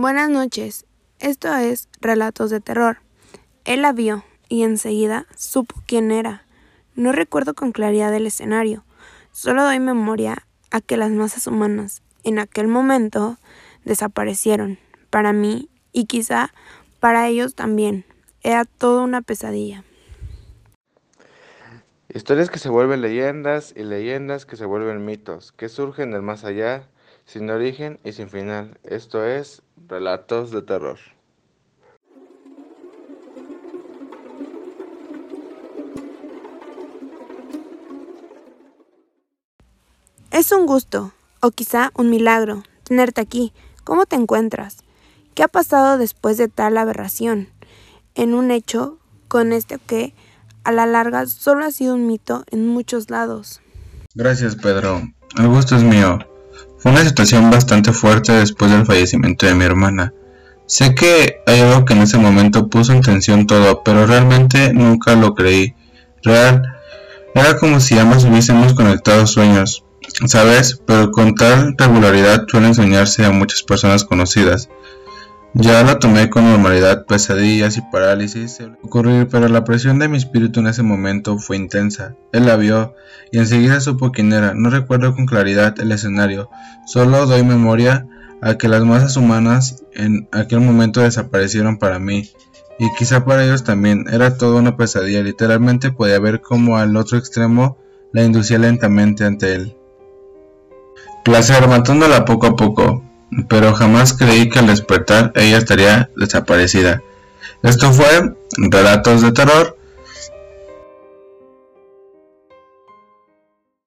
Buenas noches. Esto es Relatos de Terror. Él la vio y enseguida supo quién era. No recuerdo con claridad el escenario. Solo doy memoria a que las masas humanas en aquel momento desaparecieron. Para mí y quizá para ellos también. Era toda una pesadilla. Historias que se vuelven leyendas y leyendas que se vuelven mitos, que surgen del más allá, sin origen y sin final. Esto es Relatos de Terror. Es un gusto, o quizá un milagro, tenerte aquí. ¿Cómo te encuentras? ¿Qué ha pasado después de tal aberración? En un hecho con este que a la larga solo ha sido un mito en muchos lados. Gracias, Pedro. El gusto es mío. Fue una situación bastante fuerte después del fallecimiento de mi hermana. Sé que hay algo que en ese momento puso en tensión todo, pero realmente nunca lo creí. Real, era como si ambos hubiésemos conectado sueños, ¿sabes? Pero con tal regularidad suelen soñarse a muchas personas conocidas. Ya lo tomé con normalidad, pesadillas y parálisis ocurrir, pero la presión de mi espíritu en ese momento fue intensa. Él la vio y enseguida supo quién era. No recuerdo con claridad el escenario, solo doy memoria a que las masas humanas en aquel momento desaparecieron para mí. Y quizá para ellos también. Era toda una pesadilla. Literalmente podía ver como al otro extremo la inducía lentamente ante él. Placer matándola poco a poco pero jamás creí que al despertar ella estaría desaparecida. Esto fue Relatos de Terror